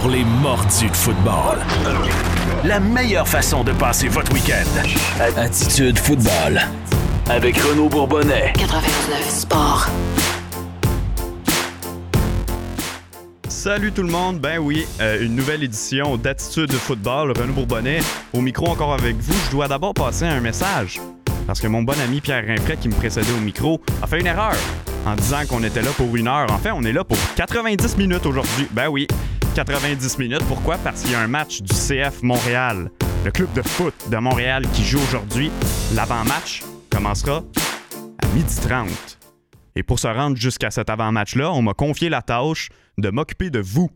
pour les mordus de football. La meilleure façon de passer votre week-end. Attitude Football. Avec Renaud Bourbonnais. 99 Sport. Salut tout le monde, ben oui, euh, une nouvelle édition d'Attitude Football, Renaud Bourbonnais, au micro encore avec vous. Je dois d'abord passer un message, parce que mon bon ami Pierre Rinfret qui me précédait au micro a fait une erreur en disant qu'on était là pour une heure. En fait, on est là pour 90 minutes aujourd'hui. Ben oui, 90 minutes. Pourquoi? Parce qu'il y a un match du CF Montréal, le club de foot de Montréal qui joue aujourd'hui. L'avant-match commencera à 12h30. Et pour se rendre jusqu'à cet avant-match-là, on m'a confié la tâche de m'occuper de vous.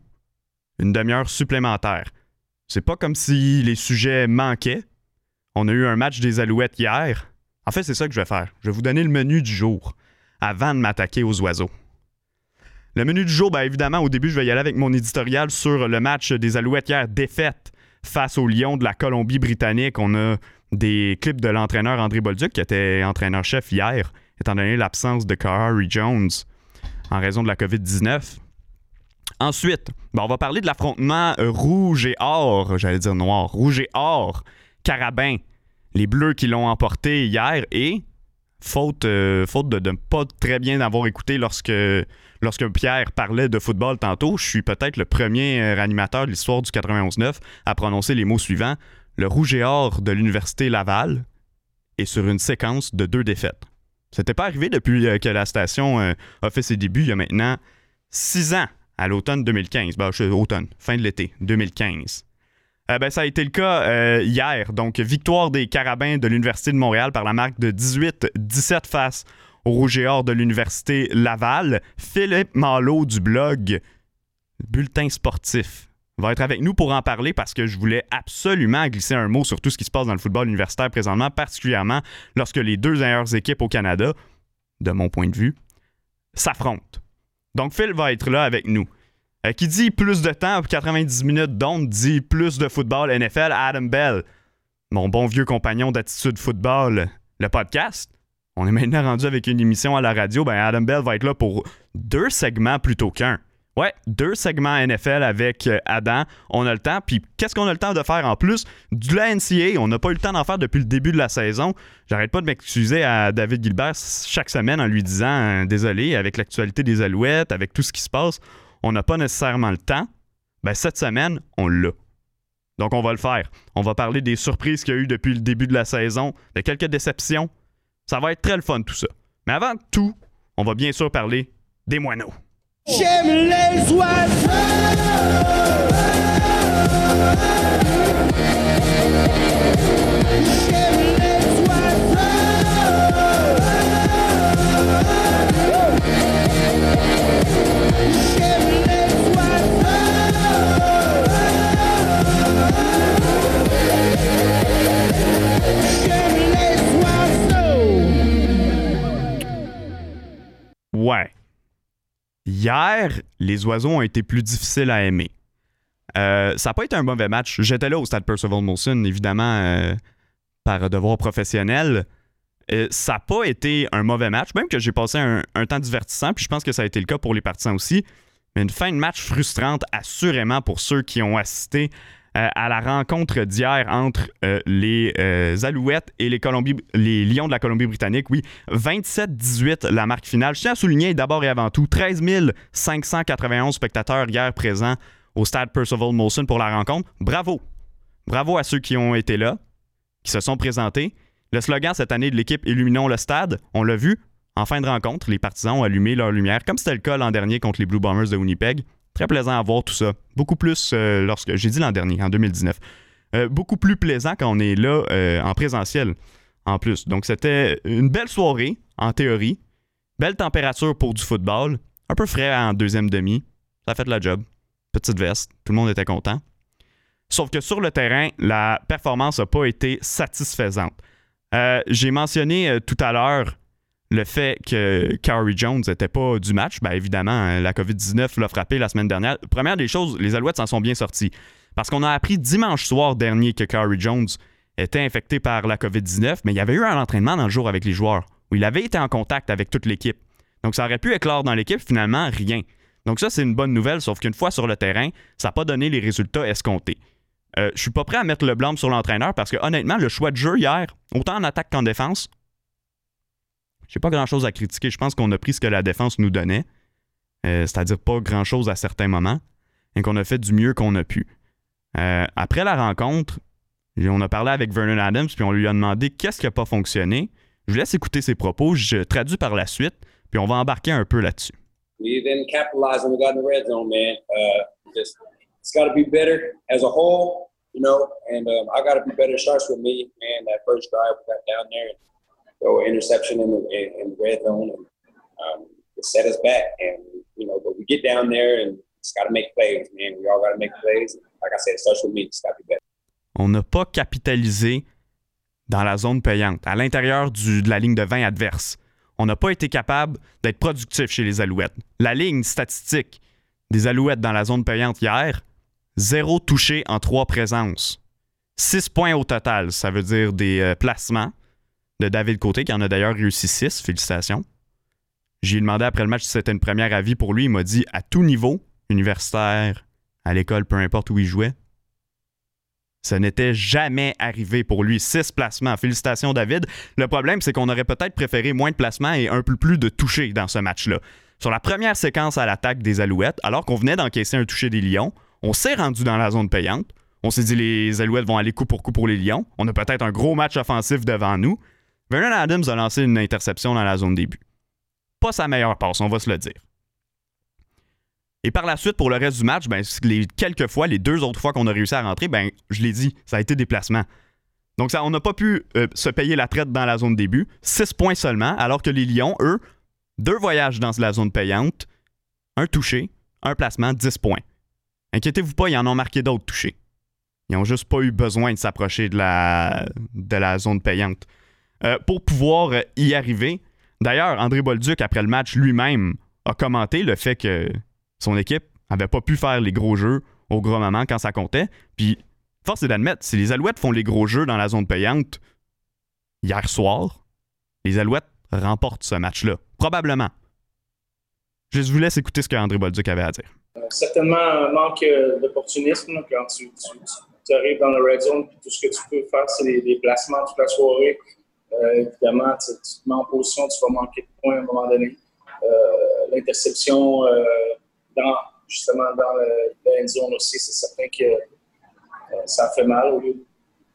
Une demi-heure supplémentaire. C'est pas comme si les sujets manquaient. On a eu un match des Alouettes hier. En fait, c'est ça que je vais faire. Je vais vous donner le menu du jour avant de m'attaquer aux oiseaux. Le menu du jour, bien évidemment, au début, je vais y aller avec mon éditorial sur le match des Alouettes hier, défaite face aux Lions de la Colombie-Britannique. On a des clips de l'entraîneur André Bolduc, qui était entraîneur-chef hier, étant donné l'absence de Harry Jones en raison de la COVID-19. Ensuite, ben, on va parler de l'affrontement euh, rouge et or, j'allais dire noir, rouge et or, carabin, les Bleus qui l'ont emporté hier et faute, euh, faute de ne pas très bien avoir écouté lorsque, lorsque Pierre parlait de football tantôt, je suis peut-être le premier euh, animateur de l'histoire du 91-9 à prononcer les mots suivants. Le rouge et or de l'Université Laval est sur une séquence de deux défaites. C'était pas arrivé depuis euh, que la station a fait ses débuts il y a maintenant six ans, à l'automne 2015. Ben, automne, fin de l'été 2015. Euh, ben, ça a été le cas euh, hier. Donc, victoire des Carabins de l'Université de Montréal par la marque de 18-17 face Rouge et Or de l'Université Laval. Philippe Malo du blog Bulletin sportif va être avec nous pour en parler parce que je voulais absolument glisser un mot sur tout ce qui se passe dans le football universitaire présentement, particulièrement lorsque les deux meilleures équipes au Canada, de mon point de vue, s'affrontent. Donc Phil va être là avec nous. Euh, qui dit plus de temps, 90 minutes d'onde, dit plus de football NFL, Adam Bell, mon bon vieux compagnon d'attitude football, le podcast. On est maintenant rendu avec une émission à la radio. Ben Adam Bell va être là pour deux segments plutôt qu'un. Ouais, deux segments NFL avec euh, Adam. On a le temps. Puis qu'est-ce qu'on a le temps de faire en plus? Du la NCA, on n'a pas eu le temps d'en faire depuis le début de la saison. J'arrête pas de m'excuser à David Gilbert chaque semaine en lui disant euh, désolé, avec l'actualité des Alouettes, avec tout ce qui se passe, on n'a pas nécessairement le temps, ben cette semaine, on l'a. Donc on va le faire. On va parler des surprises qu'il y a eu depuis le début de la saison, de quelques déceptions. Ça va être très le fun tout ça. Mais avant tout, on va bien sûr parler des moineaux. J'aime les oiseaux! Ouais. Hier, les oiseaux ont été plus difficiles à aimer. Euh, ça n'a pas été un mauvais match. J'étais là au stade Percival Molson, évidemment, euh, par devoir professionnel. Euh, ça n'a pas été un mauvais match, même que j'ai passé un, un, temps divertissant, puis je pense que ça a été le cas pour les partisans aussi. Mais une fin de match frustrante, assurément, pour ceux qui ont assisté à la rencontre d'hier entre euh, les euh, Alouettes et les, les Lions de la Colombie-Britannique. Oui, 27-18 la marque finale. Je tiens à souligner d'abord et avant tout 13 591 spectateurs hier présents au stade Percival Molson pour la rencontre. Bravo! Bravo à ceux qui ont été là, qui se sont présentés. Le slogan cette année de l'équipe Illuminons le stade, on l'a vu, en fin de rencontre, les partisans ont allumé leur lumière, comme c'était le cas l'an dernier contre les Blue Bombers de Winnipeg. Très plaisant à voir tout ça. Beaucoup plus euh, lorsque. J'ai dit l'an dernier, en 2019. Euh, beaucoup plus plaisant quand on est là euh, en présentiel, en plus. Donc, c'était une belle soirée, en théorie. Belle température pour du football. Un peu frais en deuxième demi. Ça a fait la job. Petite veste. Tout le monde était content. Sauf que sur le terrain, la performance n'a pas été satisfaisante. J'ai mentionné tout à l'heure le fait que Carrie Jones n'était pas du match, bien évidemment, hein, la COVID-19 l'a frappé la semaine dernière. Première des choses, les Alouettes s'en sont bien sortis. Parce qu'on a appris dimanche soir dernier que Carrie Jones était infecté par la COVID-19, mais il y avait eu un entraînement dans le jour avec les joueurs, où il avait été en contact avec toute l'équipe. Donc ça aurait pu éclore dans l'équipe, finalement, rien. Donc ça, c'est une bonne nouvelle, sauf qu'une fois sur le terrain, ça n'a pas donné les résultats escomptés. Euh, je suis pas prêt à mettre le blâme sur l'entraîneur parce que honnêtement, le choix de jeu hier, autant en attaque qu'en défense, j'ai pas grand-chose à critiquer. Je pense qu'on a pris ce que la défense nous donnait, euh, c'est-à-dire pas grand-chose à certains moments, et qu'on a fait du mieux qu'on a pu. Euh, après la rencontre, on a parlé avec Vernon Adams, puis on lui a demandé qu'est-ce qui n'a pas fonctionné. Je vous laisse écouter ses propos, je traduis par la suite, puis on va embarquer un peu là-dessus. We capitalize we got in the red zone, man. Uh, just, it's got to be better as a whole, you know, and um, I got man. That first drive, we got down on n'a pas capitalisé dans la zone payante, à l'intérieur de la ligne de 20 adverse. On n'a pas été capable d'être productif chez les Alouettes. La ligne statistique des Alouettes dans la zone payante hier, zéro touché en trois présences. Six points au total, ça veut dire des euh, placements de David Côté, qui en a d'ailleurs réussi six. Félicitations. J'ai demandé après le match si c'était une première avis pour lui. Il m'a dit à tout niveau, universitaire, à l'école, peu importe où il jouait, ça n'était jamais arrivé pour lui. Six placements. Félicitations, David. Le problème, c'est qu'on aurait peut-être préféré moins de placements et un peu plus de touchés dans ce match-là. Sur la première séquence à l'attaque des Alouettes, alors qu'on venait d'encaisser un toucher des Lions, on s'est rendu dans la zone payante. On s'est dit les Alouettes vont aller coup pour coup pour les Lions. On a peut-être un gros match offensif devant nous. Vernon Adams a lancé une interception dans la zone début. Pas sa meilleure passe, on va se le dire. Et par la suite, pour le reste du match, ben, les quelques fois, les deux autres fois qu'on a réussi à rentrer, ben, je l'ai dit, ça a été déplacement. Donc, ça, on n'a pas pu euh, se payer la traite dans la zone début. Six points seulement, alors que les Lions, eux, deux voyages dans la zone payante, un touché, un placement, 10 points. Inquiétez-vous pas, ils en ont marqué d'autres touchés. Ils n'ont juste pas eu besoin de s'approcher de la, de la zone payante. Euh, pour pouvoir y arriver, d'ailleurs, André Bolduc, après le match lui-même, a commenté le fait que son équipe avait pas pu faire les gros jeux au gros moment quand ça comptait. Puis, force est d'admettre, si les Alouettes font les gros jeux dans la zone payante hier soir, les Alouettes remportent ce match-là. Probablement. Je vous laisse écouter ce qu'André Bolduc avait à dire. Euh, certainement manque euh, d'opportunisme quand tu, arrives dans le red zone puis tout ce que tu peux faire, c'est des, placements toute la soirée. Euh, évidemment, tu, te mets en position, tu vas manquer de points à un moment donné. L'interception justement dans le, zone aussi, c'est certain que euh, ça fait mal. Au lieu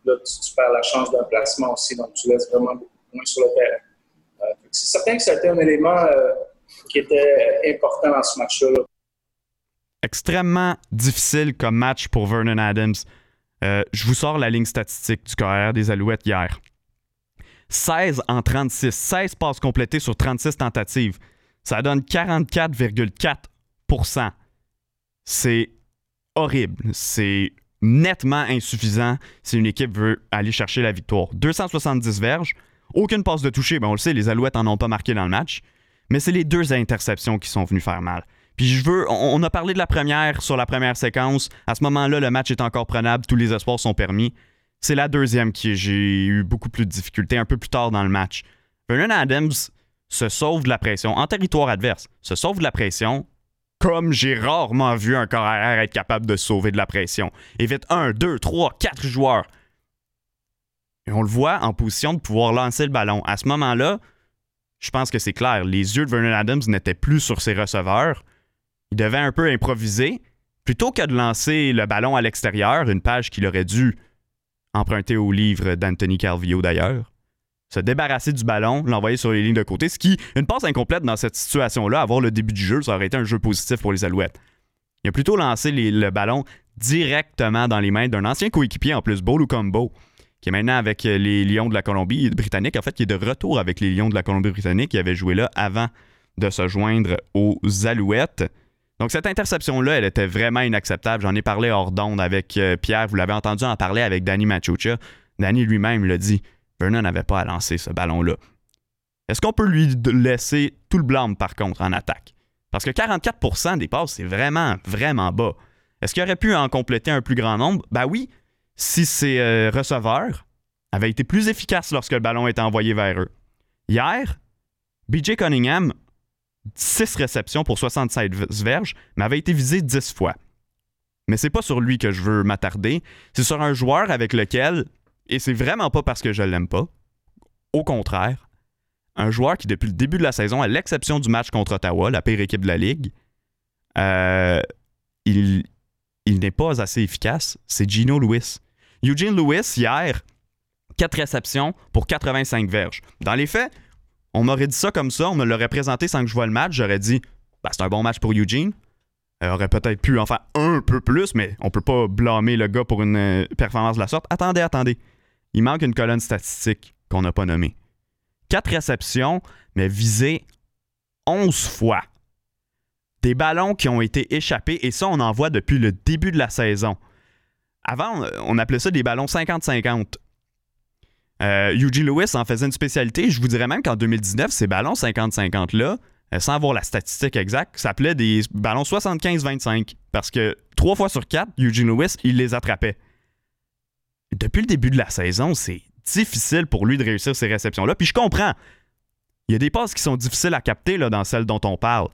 de, là, tu, perds la chance d'un placement aussi, donc tu laisses vraiment beaucoup moins sur le terrain. Euh, c'est certain que c'était un élément euh, qui était important dans ce match-là. Extrêmement difficile comme match pour Vernon Adams. je vous sors la ligne statistique du carrière des Alouettes hier. 16 en 36, 16 passes complétées sur 36 tentatives. Ça donne 44,4% c'est horrible. C'est nettement insuffisant si une équipe veut aller chercher la victoire. 270 verges, aucune passe de toucher. Ben on le sait, les Alouettes en ont pas marqué dans le match. Mais c'est les deux interceptions qui sont venues faire mal. Puis je veux, on, a parlé de la première sur la première séquence. À ce moment-là, le match est encore prenable, tous les espoirs sont permis. C'est la deuxième qui j'ai eu beaucoup plus de difficultés un peu plus tard dans le match. Vernon Adams se sauve de la pression en territoire adverse, se sauve de la pression, comme j'ai rarement vu un corps être capable de sauver de la pression. Évite un, deux, trois, quatre joueurs. Et on le voit en position de pouvoir lancer le ballon. À ce moment-là, je pense que c'est clair. Les yeux de Vernon Adams n'étaient plus sur ses receveurs. Il devait un peu improviser. Plutôt que de lancer le ballon à l'extérieur, une page qu'il aurait dû emprunter au livre d'Anthony Calvillo d'ailleurs, se débarrasser du ballon, l'envoyer sur les lignes de côté, ce qui, une passe incomplète dans cette situation-là, avoir le début du jeu, ça aurait été un jeu positif pour les Alouettes. Il a plutôt lancé le ballon directement dans les mains d'un ancien coéquipier en plus, Beau Combo, qui est maintenant avec les Lions de la Colombie-Britannique, en fait, qui est de retour avec les Lions de la Colombie-Britannique, qui avait joué là avant de se joindre aux Alouettes. Donc cette interception-là, elle était vraiment inacceptable. J'en ai parlé hors d'onde avec euh, Pierre, vous l'avez entendu en parler avec Danny Machucha. Danny lui-même l'a dit. Vernon n'avait pas à lancer ce ballon-là. Est-ce qu'on peut lui laisser tout le blâme, par contre, en attaque? Parce que 44% des passes, c'est vraiment, vraiment bas. Est-ce qu'il aurait pu en compléter un plus grand nombre? Ben oui, si ses euh, receveurs avaient été plus efficaces lorsque le ballon était envoyé vers eux. Hier, BJ Cunningham 6 réceptions pour 67 verges, mais avait été visé 10 fois. Mais c'est pas sur lui que je veux m'attarder, c'est sur un joueur avec lequel, et c'est vraiment pas parce que je l'aime pas, au contraire, un joueur qui depuis le début de la saison, à l'exception du match contre Ottawa, la pire équipe de la ligue, euh, il, il n'est pas assez efficace, c'est Gino Lewis. Eugene Lewis, hier, 4 réceptions pour 85 verges. Dans les faits, on m'aurait dit ça comme ça, on me l'aurait présenté sans que je vois le match, j'aurais dit bah, c'est un bon match pour Eugene. Il aurait peut-être pu en faire un peu plus, mais on peut pas blâmer le gars pour une euh, performance de la sorte. Attendez, attendez. Il manque une colonne statistique qu'on n'a pas nommée. 4 réceptions, mais visées 11 fois. Des ballons qui ont été échappés, et ça, on en voit depuis le début de la saison. Avant, on appelait ça des ballons 50-50. Eugene Lewis en faisait une spécialité. Je vous dirais même qu'en 2019, ces ballons 50-50-là, euh, sans avoir la statistique exacte, s'appelaient des ballons 75-25. Parce que trois fois sur quatre, Eugene Lewis, il les attrapait. Depuis le début de la saison, c'est difficile pour lui de réussir ces réceptions-là. Puis je comprends. Il y a des passes qui sont difficiles à capter là, dans celles dont on parle.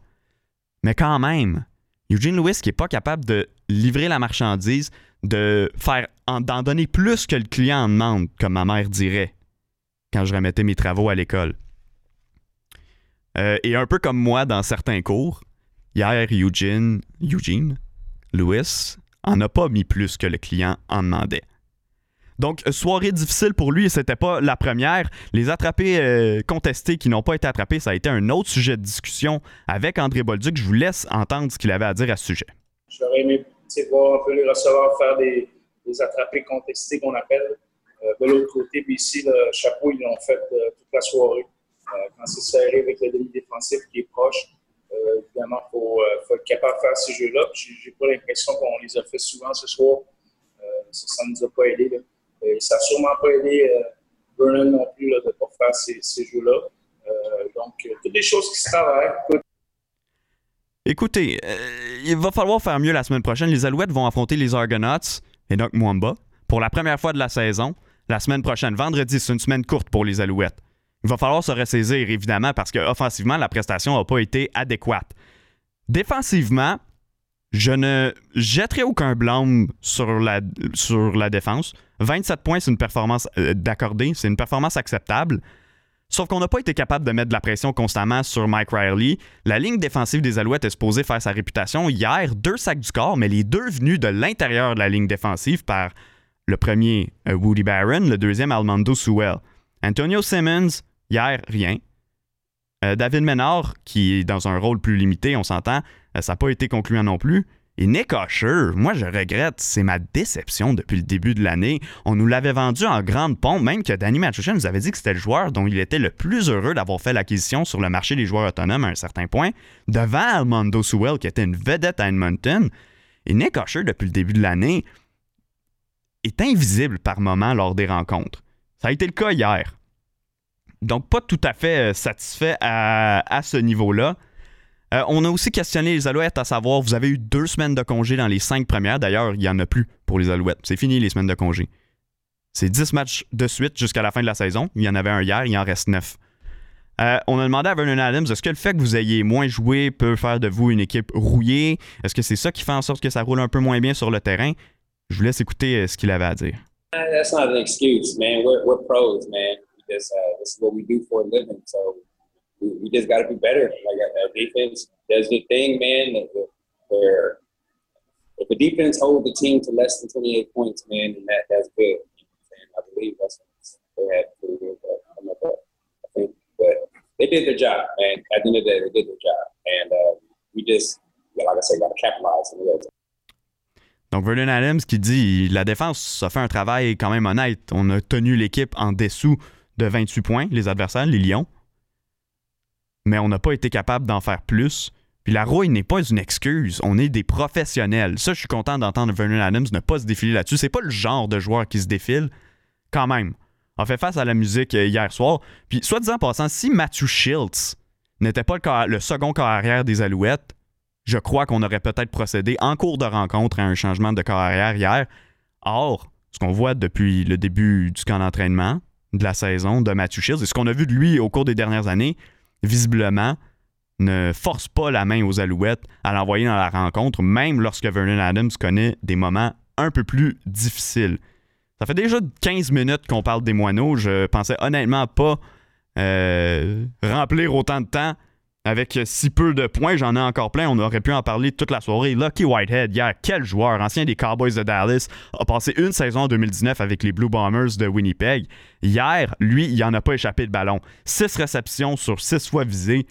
Mais quand même, Eugene Lewis qui n'est pas capable de livrer la marchandise, de faire d'en donner plus que le client en demande, comme ma mère dirait quand je remettais mes travaux à l'école. Euh, et un peu comme moi dans certains cours, hier, Eugene, Eugene Lewis en a pas mis plus que le client en demandait. Donc, soirée difficile pour lui, c'était pas la première. Les attrapés euh, contestés qui n'ont pas été attrapés, ça a été un autre sujet de discussion avec André Bolduc. Je vous laisse entendre ce qu'il avait à dire à ce sujet. J'aurais aimé voir un peu les receveurs faire des, attrapés contestés qu'on appelle. Euh, de l'autre côté, puis ici, le chapeau, ils l'ont fait euh, toute la soirée. quand c'est serré avec le demi-défensif qui est proche, évidemment, il faut, être capable de faire ces jeux-là. J'ai pas l'impression qu'on les a fait souvent ce soir. ça ne nous a pas aidé. Là. Ça n'a sûrement pas aidé euh, Vernon non plus de ne pas faire ces, jeux-là. Euh, donc, euh, toutes des choses qui se travaillent. Écoutez, il va falloir faire mieux la semaine prochaine. Les Alouettes vont affronter les Argonauts et donc Mwamba pour la première fois de la saison la semaine prochaine. Vendredi, c'est une semaine courte pour les Alouettes. Il va falloir se ressaisir, évidemment, parce qu'offensivement, la prestation n'a pas été adéquate. Défensivement, je ne jetterai aucun blâme sur la, sur la défense. 27 points, c'est une performance euh, d'accordé, c'est une performance acceptable. Sauf qu'on n'a pas été capable de mettre de la pression constamment sur Mike Riley. La ligne défensive des Alouettes est supposée faire sa réputation. Hier, deux sacs du corps, mais les deux venus de l'intérieur de la ligne défensive par le premier euh, Woody Barron, le deuxième Armando Sewell. Antonio Simmons, hier, rien. Euh, David Ménard, qui est dans un rôle plus limité, on s'entend, ça n'a pas été concluant non plus. Et Nick Usher, moi je regrette, c'est ma déception depuis le début de l'année. On nous l'avait vendu en grande pompe, même que Danny Machuchin nous avait dit que c'était le joueur dont il était le plus heureux d'avoir fait l'acquisition sur le marché des joueurs autonomes à un certain point, devant Armando Sewell qui était une vedette à Edmonton. Et Nick Usher, depuis le début de l'année, est invisible par moments lors des rencontres. Ça a été le cas hier. Donc pas tout à fait euh, satisfait à, à ce niveau-là. Euh, on a aussi questionné les Alouettes, à savoir, vous avez eu deux semaines de congé dans les cinq premières. D'ailleurs, il n'y en a plus pour les Alouettes. C'est fini les semaines de congé. C'est 10 matchs de suite jusqu'à la fin de la saison. Il y en avait un hier, il en reste neuf. Euh, on a demandé à Vernon Adams, est-ce que le fait que vous ayez moins joué peut faire de vous une équipe rouillée? Est-ce que c'est ça qui fait en sorte que ça roule un peu moins bien sur le terrain? Je vous laisse écouter euh, ce qu'il avait à dire. That's not an excuse, man. We're, pros, man. Uh, this is what we do we, we just got to be better. Like our defense does the thing, man. Where if the defense holds the team to less than 28 points, man, then that that's good. And I believe that's what they had to do. But I think, but they did their job, man. At the end of the day, they did their job, and uh, we just, like I said, got to capitalize on the Donc, Vernon Adams qui dit la défense, ça fait un travail quand même honnête. On a tenu l'équipe en dessous de 28 points, les adversaires, les Lions mais on n'a pas été capable d'en faire plus. Puis la rouille n'est pas une excuse. On est des professionnels. Ça, je suis content d'entendre Vernon Adams ne pas se défiler là-dessus. C'est pas le genre de joueur qui se défile. Quand même. On fait face à la musique euh, hier soir. Puis, soit disant en passant, si Matthew Schiltz n'était pas le, le, second corps arrière des Alouettes, je crois qu'on aurait peut-être procédé en cours de rencontre à un changement de corps arrière hier. Or, ce qu'on voit depuis le début du camp d'entraînement de la saison de Matthew Shields et ce qu'on a vu de lui au cours des dernières années, visiblement, ne force pas la main aux Alouettes à l'envoyer dans la rencontre, même lorsque Vernon Adams connaît des moments un peu plus difficiles. Ça fait déjà 15 minutes qu'on parle des moineaux. Je pensais honnêtement pas euh, remplir autant de temps avec si peu de points. J'en ai encore plein. On aurait pu en parler toute la soirée. Lucky Whitehead, hier, quel joueur, ancien des Cowboys de Dallas, a passé une saison en 2019 avec les Blue Bombers de Winnipeg. Hier, lui, il n'en a pas échappé de ballon. 6 réceptions sur 6 fois visées.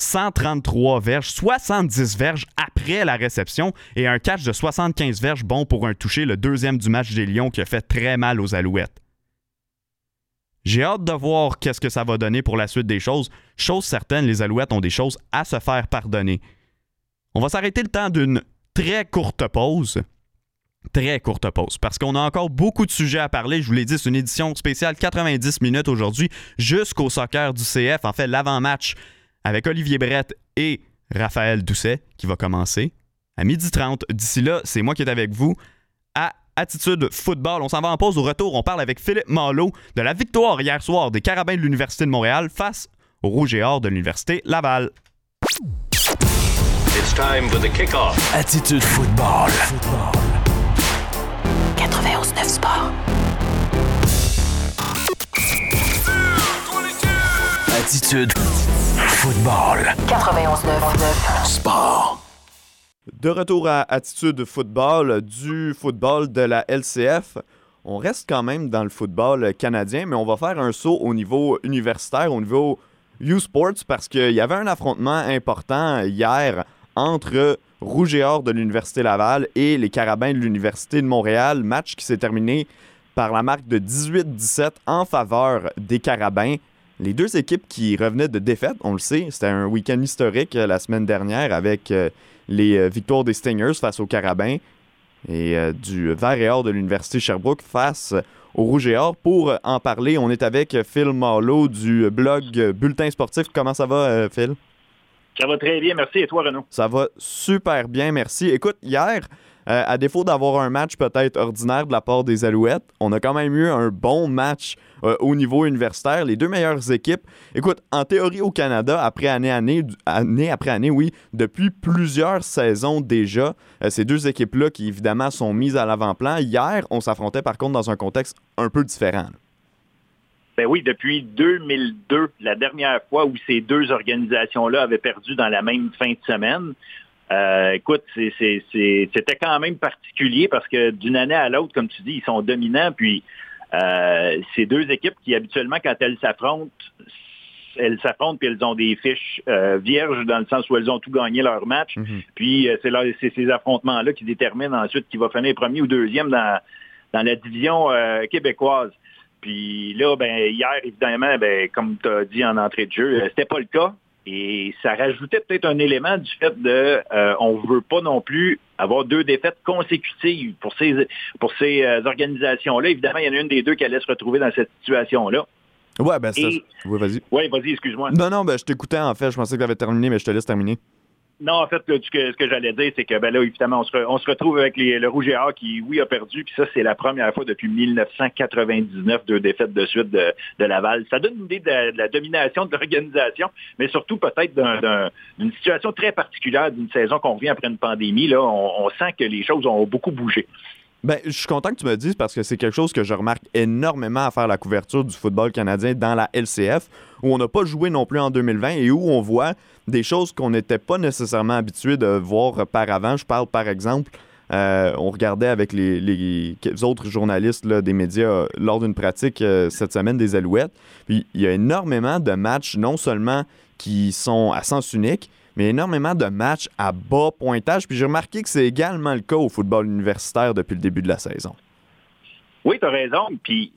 133 verges, 70 verges après la réception et un catch de 75 verges bon pour un toucher, le deuxième du match des Lions qui a fait très mal aux Alouettes. J'ai hâte de voir qu'est-ce que ça va donner pour la suite des choses. Chose certaine, les Alouettes ont des choses à se faire pardonner. On va s'arrêter le temps d'une très courte pause. Très courte pause, parce qu'on a encore beaucoup de sujets à parler. Je vous l'ai dit, c'est une édition spéciale 90 minutes aujourd'hui jusqu'au soccer du CF. En fait, l'avant-match avec Olivier Brett et Raphaël Doucet qui va commencer à 12h30. D'ici là, c'est moi qui est avec vous à Attitude Football. On s'en va en pause. Au retour, on parle avec Philippe Marlowe de la victoire hier soir des Carabins de l'Université de Montréal face au Rouge et Or de l'Université Laval. It's time for the kick-off. Attitude Football. 91-9 Sport. Attitude Football. 91-9 Sport. De retour à Attitude Football, du football de la LCF. On reste quand même dans le football canadien, mais on va faire un saut au niveau universitaire, au niveau U-Sports, parce qu'il y avait un affrontement important hier entre Rouge et Or de l'Université Laval et les Carabins de l'Université de Montréal. Match qui s'est terminé par la marque de 18-17 en faveur des Carabins. Les deux équipes qui revenaient de défaite, on le sait, c'était un week-end historique la semaine dernière avec euh, les euh, victoires des Stingers face aux Carabins et euh, du Vert et Or de l'Université Sherbrooke face au Rouge et Or. Pour en parler, on est avec Phil Marlowe du blog Bulletin Sportif. Comment ça va, euh, Phil? Ça va très bien, merci. Et toi, Renaud? Ça va super bien, merci. Écoute, hier, euh, à défaut d'avoir un match peut-être ordinaire de la part des Alouettes, on a quand même eu un bon match euh, au niveau universitaire. Les deux meilleures équipes. Écoute, en théorie au Canada, après année, année, année après année, oui, depuis plusieurs saisons déjà, euh, ces deux équipes-là qui évidemment sont mises à l'avant-plan. Hier, on s'affrontait par contre dans un contexte un peu différent. Ben oui, depuis 2002, la dernière fois où ces deux organisations-là avaient perdu dans la même fin de semaine. Euh, écoute, c'était quand même particulier parce que d'une année à l'autre, comme tu dis, ils sont dominants. Puis euh, ces deux équipes qui habituellement, quand elles s'affrontent, elles s'affrontent puis elles ont des fiches euh, vierges dans le sens où elles ont tout gagné leur match. Puis euh, c'est c'est ces affrontements-là qui déterminent ensuite qui va finir premier ou deuxième dans, dans la division euh, québécoise. Puis là, ben, hier, évidemment, ben, comme tu as dit en entrée de jeu, c'était pas le cas. Et ça rajoutait peut-être un élément du fait de euh, on veut pas non plus avoir deux défaites consécutives pour ces pour ces euh, organisations-là. Évidemment, il y en a une des deux qui allait se retrouver dans cette situation-là. Ouais, ben, c'est. Et- Oui, vas-y. Oui, vas-y, excuse-moi. Non, non, ben, je t'écoutais en fait. Je pensais que tu avais terminé, mais je te laisse terminer. Non, en fait, ce que, j'allais dire, c'est que ben là, évidemment, on se, retrouve avec le Rouge et Or qui, oui, a perdu, puis ça, c'est la première fois depuis 1999, deux défaites de suite de, Laval. Ça donne une idée de la, domination de l'organisation, mais surtout peut-être d'un- d'un- d'une situation très particulière d'une saison qu'on revient après une pandémie. Là, on sent que les choses ont beaucoup bougé. Ben, je suis content que tu me dises parce que c'est quelque chose que je remarque énormément à faire la couverture du football canadien dans la LCF, où on n'a pas joué non plus en 2020 et où on voit des choses qu'on n'était pas nécessairement habitué de voir par avant. Je parle par exemple, euh, on regardait avec les, autres journalistes des médias euh, lors d'une pratique euh, cette semaine des Alouettes. Il y a énormément de matchs, non seulement qui sont à sens unique, mais énormément de matchs à bas pointage. Puis j'ai remarqué que c'est également le cas au football universitaire depuis le début de la saison. Oui, tu as raison. Puis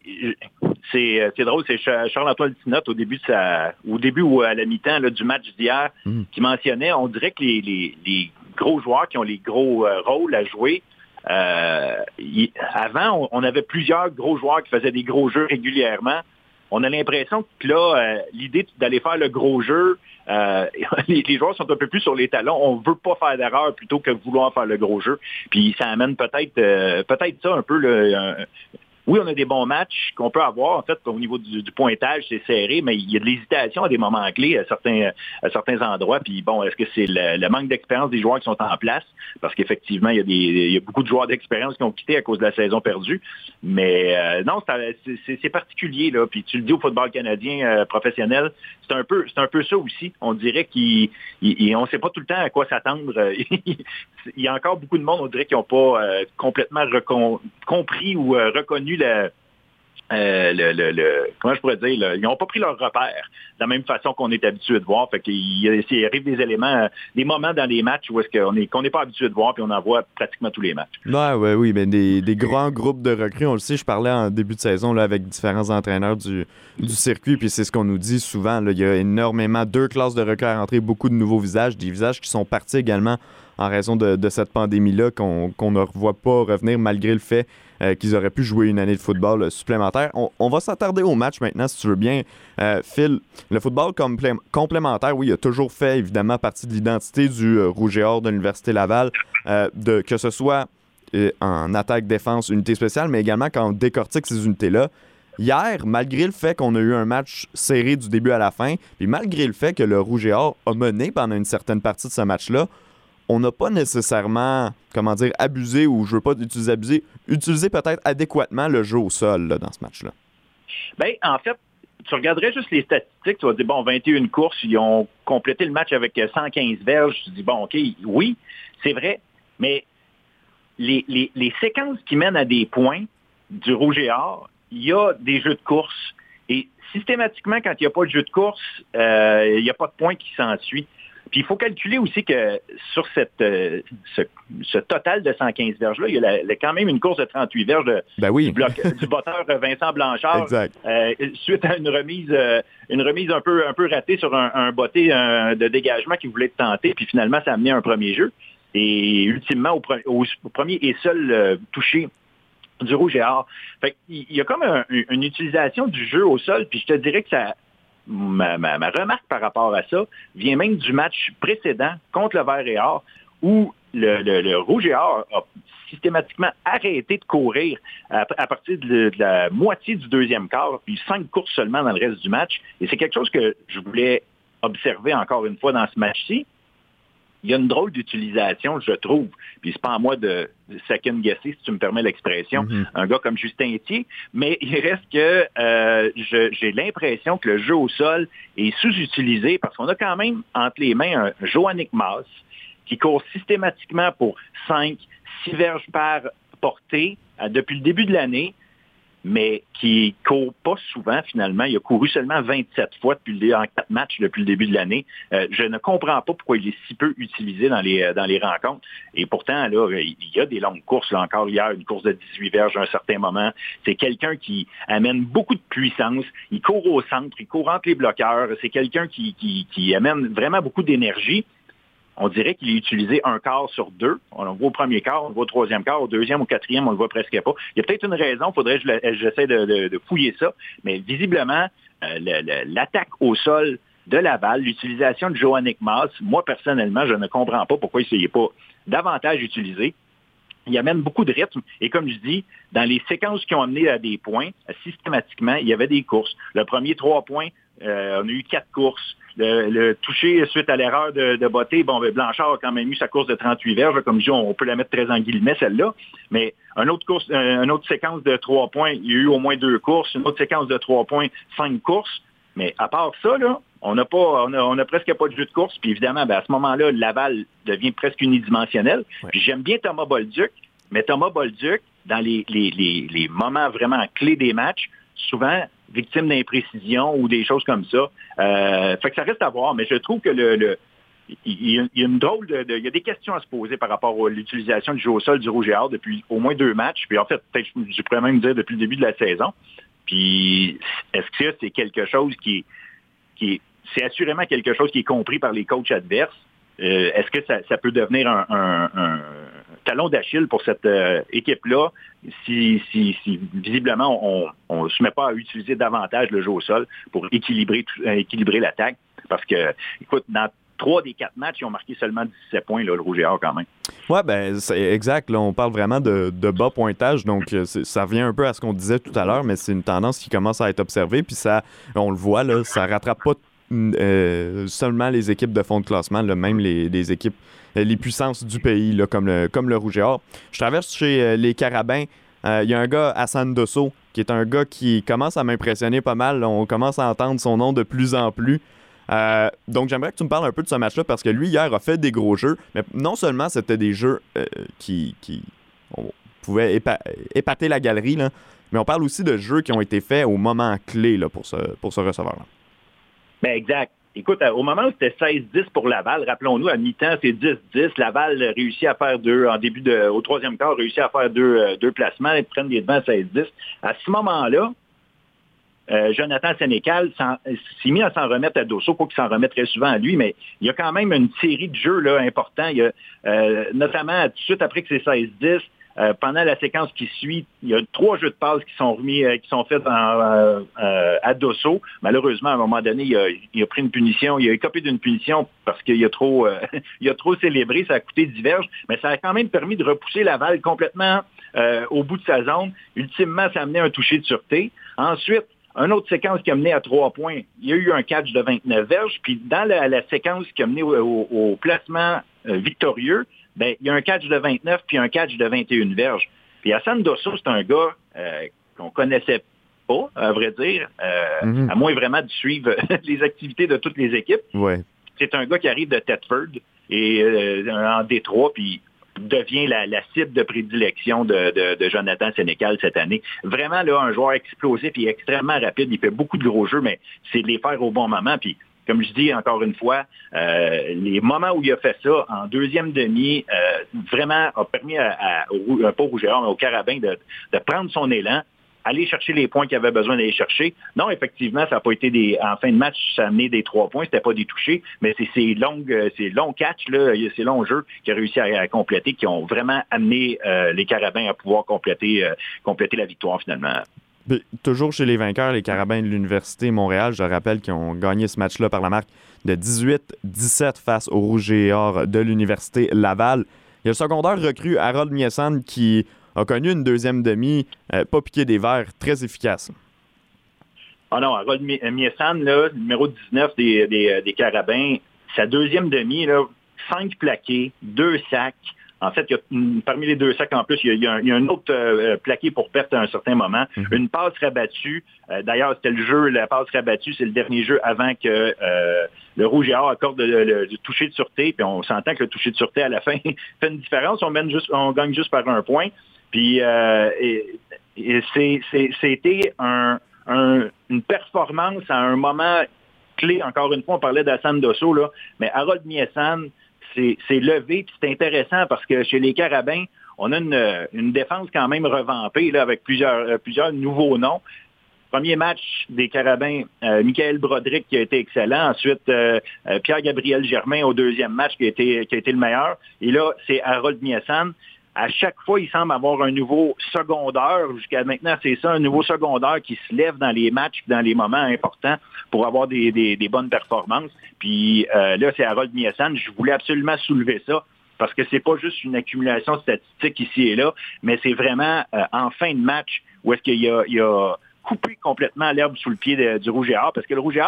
c'est c'est drôle, c'est Cha- Charles-Antoine Tinotte au début de sa, au début ou à la mi-temps du match d'hier Mhm. qui mentionnait, on dirait que les, les- les gros joueurs qui ont les gros euh, rôles à jouer. euh, y- avant, on, on avait plusieurs gros joueurs qui faisaient des gros jeux régulièrement. On a l'impression que là, euh, l'idée d'aller faire le gros jeu, euh, les, joueurs sont un peu plus sur les talons. On veut pas faire d'erreur plutôt que vouloir faire le gros jeu. Puis ça amène peut-être euh, peut-être ça un peu le, oui, on a des bons matchs qu'on peut avoir. En fait, au niveau du, pointage, c'est serré, mais il y a de l'hésitation à des moments clés à certains, à certains endroits. Puis bon, est-ce que c'est le, manque d'expérience des joueurs qui sont en place? Parce qu'effectivement, il y a, des, il y a beaucoup de joueurs d'expérience qui ont quitté à cause de la saison perdue. Mais euh, non, c'est particulier. Là. Puis tu le dis au football canadien euh, professionnel, c'est un peu, c'est un peu ça aussi. On dirait qu'on ne sait pas tout le temps à quoi s'attendre. il y a encore beaucoup de monde, on dirait, qui n'ont pas euh, complètement compris ou reconnu euh, le, le, comment je pourrais dire, ils n'ont pas pris leur repère de la même façon qu'on est habitué de voir. Fait qu'il il arrive des éléments, des moments dans les matchs où est-ce qu'on est qu'on n'est pas habitué de voir, puis on en voit pratiquement tous les matchs. Ouais, ouais, oui, mais des, grands groupes de recrues, on le sait, je parlais en début de saison là, avec différents entraîneurs du, circuit, puis c'est ce qu'on nous dit souvent. Il y a énormément, deux classes de recrues à rentrer, beaucoup de nouveaux visages, des visages qui sont partis également en raison de, cette pandémie-là qu'on ne revoit pas revenir malgré le fait euh, qu'ils auraient pu jouer une année de football supplémentaire. On, va s'attarder au match maintenant, si tu veux bien. Euh, Phil, le football complémentaire, oui, a toujours fait évidemment partie de l'identité du euh, Rouge et Or de l'Université Laval, que ce soit en attaque-défense, unité spéciale, mais également quand on décortique ces unités-là. Hier, malgré le fait qu'on a eu un match serré du début à la fin, puis malgré le fait que le Rouge et Or a mené pendant une certaine partie de ce match-là, on n'a pas nécessairement, comment dire, abusé ou je veux pas utiliser abusé, utiliser peut-être adéquatement le jeu au sol dans ce match-là. Bien, en fait, tu regarderais juste les statistiques, tu vas dire, bon, 21 courses, ils ont complété le match avec 115 verges. Tu dis, bon, OK, oui, c'est vrai, mais les, séquences qui mènent à des points du rouge et or, il y a des jeux de course. Et systématiquement, quand il n'y a pas de jeu de course, euh, il n'y a pas de points qui s'ensuit. Puis il faut calculer aussi que sur cette, euh, ce, total de 115 verges-là, il y a quand même une course de 38 verges ben du, bloc, du botteur Vincent Blanchard euh, suite à une remise euh, une remise un peu, un peu ratée sur un, un botté de dégagement qu'il voulait tenter, puis finalement ça a amené un premier jeu. Et ultimement, au, premier et seul touché du rouge et or. Fait il y a comme une utilisation du jeu au sol, puis je te dirais que ça, ma, remarque par rapport à ça vient même du match précédent contre le Vert et Or, où le, Rouge et Or a systématiquement arrêté de courir à, partir de, la moitié du deuxième quart, puis cinq courses seulement dans le reste du match. Et c'est quelque chose que je voulais observer encore une fois dans ce match-ci il y a une drôle d'utilisation, je trouve. Puis c'est pas à moi de second guesser, si tu me permets l'expression, mm-hmm. un gars comme Justin Etier, mais il reste que euh, j'ai l'impression que le jeu au sol est sous-utilisé parce qu'on a quand même entre les mains un Joannick Maas qui court systématiquement pour 5, 6 verges par portée euh, depuis le début de l'année mais qui court pas souvent finalement. Il a couru seulement 27 fois depuis le, en quatre matchs depuis le début de l'année. Euh, je ne comprends pas pourquoi il est si peu utilisé dans les, euh, dans les rencontres. Et pourtant, là, il y a des longues courses. Là, encore hier, une course de 18 verges à un certain moment. C'est quelqu'un qui amène beaucoup de puissance. Il court au centre, il court entre les bloqueurs. C'est quelqu'un qui, qui, qui amène vraiment beaucoup d'énergie on dirait qu'il est utilisé un quart sur deux. On le voit au premier quart, on le voit au troisième quart, au deuxième, au quatrième, on le voit presque pas. Il y a peut-être une raison, faudrait que j'essaie de, fouiller ça, mais visiblement, euh, l'attaque au sol de Laval, l'utilisation de Joannick Maas, moi personnellement, je ne comprends pas pourquoi il n'est pas davantage utilisé. Il y a même beaucoup de rythme. Et comme je dis, dans les séquences qui ont amené à des points, systématiquement, il y avait des courses. Le premier trois points, euh, on a eu quatre courses le, toucher suite à l'erreur de, de Beauté, bon, ben, Blanchard a quand même eu sa course de 38 verges, comme je dis, on peut la mettre très en guillemets, celle-là. Mais une autre course, euh, une autre séquence de trois points, il y a eu au moins deux courses, une autre séquence de trois points, cinq courses. Mais à part ça, là, on n'a pas, on a, presque pas de jeu de course. Puis évidemment, ben, à ce moment-là, Laval devient presque unidimensionnel. Puis j'aime bien Thomas Bolduc, mais Thomas Bolduc, dans les, les, les moments vraiment clés des matchs, souvent, victime d'imprécision ou des choses comme ça. Euh, fait que ça reste à voir, mais je trouve que le, il y a une drôle de, il y a des questions à se poser par rapport à l'utilisation du jeu au sol du Rouge et Or depuis au moins deux matchs. Puis en fait, peut-être je pourrais même dire depuis le début de la saison. Puis est-ce que c'est quelque chose qui, qui c'est assurément quelque chose qui est compris par les coachs adverses? Euh, est-ce que ça, peut devenir un, talon d'Achille pour cette euh, équipe-là si, visiblement on ne se met pas à utiliser davantage le jeu au sol pour équilibrer, euh, équilibrer l'attaque? Parce que, écoute, dans trois des quatre matchs, ils ont marqué seulement 17 points, le Rouge et Or, quand même. Ouais, ben, c'est exact. On parle vraiment de, bas pointage. Donc, euh, ça revient un peu à ce qu'on disait tout à l'heure, mais c'est une tendance qui commence à être observée. Puis, ça, on le voit, là, ça rattrape pas euh, seulement les équipes de fond de classement, là, même les, équipes, euh, les puissances du pays, là, comme, le, comme le Rouge et Or. Je traverse chez euh, les Carabins. Il y a un gars, Hassan Dosso, qui est un gars qui commence à m'impressionner pas mal. On commence à entendre son nom de plus en plus. Donc, j'aimerais que tu me parles un peu de ce match-là parce que lui, hier, a fait des gros jeux. Mais non seulement c'était des jeux qui, qui on épater la galerie, là, mais on parle aussi de jeux qui ont été faits au moment clé là, pour ce, pour ce receveur-là. Ben exact. Écoute, euh, au moment où c'était 16-10 pour Laval, rappelons-nous, à mi-temps, c'est 10-10. Laval réussit à faire deux, en début de, au troisième quart, réussit à faire deux, euh, deux placements et prennent les devants 16-10. À ce moment-là, euh, Jonathan Sénécal s'est mis à s'en remettre à Dosso, pas qu'il s'en remette très souvent à lui, mais il y a quand même une série de jeux là, importants. Il y a, notamment, tout de suite après que c'est 16-10, euh, pendant la séquence qui suit, il y a trois jeux de passes qui sont remis, euh, qui sont faits en, euh, euh, à Dosso. Malheureusement, à un moment donné, il a, il a pris une punition, il a écopé d'une punition parce qu'il a trop, euh, il a trop célébré, ça a coûté diverge, mais ça a quand même permis de repousser Laval complètement au bout de sa zone. Ultimement, ça a amené un toucher de sûreté. Ensuite, une autre séquence qui a mené à trois points, il y a eu un catch de 29 verges, puis dans la, séquence qui a mené au, au- placement victorieux, ben, il y a un catch de 29 puis un catch de 21 verges. Puis Hassan Dosso, c'est un gars euh, qu'on connaissait pas, à vrai dire, euh, Mhm. à moins vraiment de suivre les activités de toutes les équipes. Ouais. C'est un gars qui arrive de Thetford et euh, en Détroit, puis devient la, la cible de prédilection de, de- de Jonathan Sénécal cette année. Vraiment, là, un joueur explosif et extrêmement rapide. Il fait beaucoup de gros jeux, mais c'est de les faire au bon moment. Puis, comme je dis encore une fois, euh, les moments où il a fait ça, en deuxième demi, euh, vraiment a permis à, à- euh, pas au Or, mais au Carabin de, prendre son élan, aller chercher les points qu'il avait besoin d'aller chercher. Non, effectivement, ça n'a pas été des. En fin de match, ça a amené des trois points, c'était pas des touchés, mais c'est ces ces longs catchs, ces longs jeux qu'il a réussi à, compléter, qui ont vraiment amené les Carabins à pouvoir compléter la victoire finalement. Puis, toujours chez les vainqueurs, les Carabins de l'Université Montréal, je rappelle qu'ils ont gagné ce match-là par la marque de 18-17 face au Rouge et Or de l'Université Laval. Il y a le secondaire recru Harold Miessan qui a connu une deuxième demi, euh, pas piqué des verres, très efficace. Ah non, Harold Mi- Miesan, là, numéro 19 des, des, Carabins, sa deuxième demi, là, cinq plaqués, deux sacs. En fait, il y a, mm, parmi les deux sacs en plus, il y a, il y a un, il y a un autre euh, plaqué pour perte à un certain moment. Une passe rabattue. Euh, D'ailleurs, c'était le jeu, la passe rabattue, c'est le dernier jeu avant que euh, le Rouge et Or accorde le, le- le toucher de sûreté. Puis on s'entend que le toucher de sûreté à la fin fait une différence. On, mène juste, on gagne juste par un point. Puis et- et c'était un, un- une performance à un moment clé. Encore une fois, on parlait d'Hassan Dosso, là, mais Harold Miesan c'est levé, puis c'est intéressant parce que chez les Carabins, on a une, défense quand même revampée là, avec plusieurs, euh, nouveaux noms. Premier match des Carabins, euh, Michael Broderick qui a été excellent. Ensuite, euh, Pierre-Gabriel Germain au deuxième match qui a été, le meilleur. Et là, c'est Harold Miesan. À chaque fois, il semble avoir un nouveau secondaire. Jusqu'à maintenant, c'est ça, un nouveau secondaire qui se lève dans les matchs, dans les moments importants pour avoir des, des- des bonnes performances. Puis euh, là, c'est Harold Miesan. Je voulais absolument soulever ça parce que c'est pas juste une accumulation statistique ici et là, mais c'est vraiment euh, en fin de match où est-ce qu'il y a, il a coupé complètement l'herbe sous le pied du Rouge et Or, parce que le Rouge et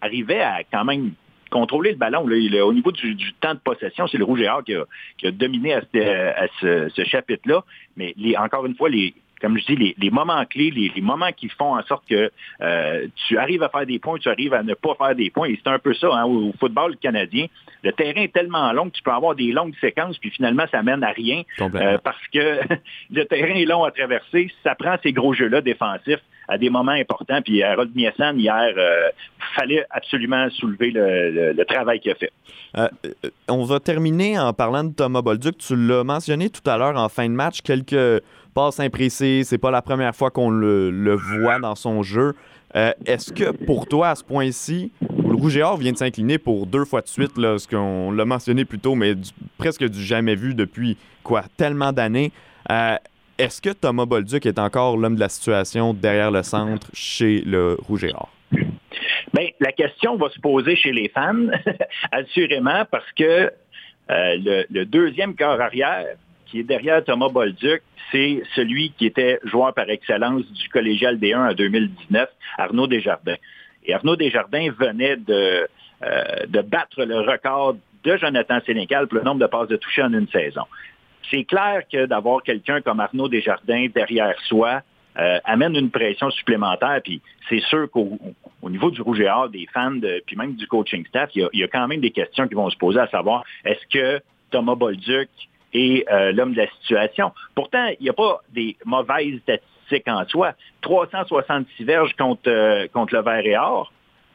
arrivait à quand même contrôler le ballon. là. Il- au niveau du, du temps de possession, c'est le Rouge et Or qui a, qui a dominé à, ce, à ce- ce chapitre-là. Mais les, encore une fois, les, comme je dis, les, les moments clés, les, les moments qui font en sorte que euh, tu arrives à faire des points, tu arrives à ne pas faire des points. Et c'est un peu ça hein, au football canadien. Le terrain est tellement long que tu peux avoir des longues séquences, puis finalement, ça mène à rien. Euh, parce que le terrain est long à traverser. Ça prend ces gros jeux-là défensifs à des moments importants. Puis Harold Miesan, hier, euh, fallait absolument soulever le, travail qu'il a fait. Euh, euh, on va terminer en parlant de Thomas Bolduc. Tu l'as mentionné tout à l'heure en fin de match, quelques passes imprécises. C'est pas la première fois qu'on le, voit dans son jeu. Euh, Est-ce que pour toi, à ce point-ci, le Rouge et Or vient de s'incliner pour deux fois de suite, ce qu'on l'a mentionné plus tôt, mais presque du jamais vu depuis quoi, tellement d'années, euh, est-ce que Thomas Bolduc est encore l'homme de la situation derrière le centre chez le Rouge et Or? Bien, la question va se poser chez les fans, assurément, parce que euh, le, deuxième corps arrière, qui est derrière Thomas Bolduc, c'est celui qui était joueur par excellence du collégial D1 en 2019, Arnaud Desjardins. Et Arnaud Desjardins venait de, euh, de battre le record de Jonathan Sénécal pour le nombre de passes de toucher en une saison. C'est clair que d'avoir quelqu'un comme Arnaud Desjardins derrière soi euh, amène une pression supplémentaire. Puis c'est sûr qu'au niveau du Rouge et Or, des fans, puis même du coaching staff, il y, a, quand même des questions qui vont se poser à savoir est-ce que Thomas Bolduc est euh, l'homme de la situation? Pourtant, il n'y a pas des mauvaises statistiques en soi. 366 verges contre, contre le Vert et Or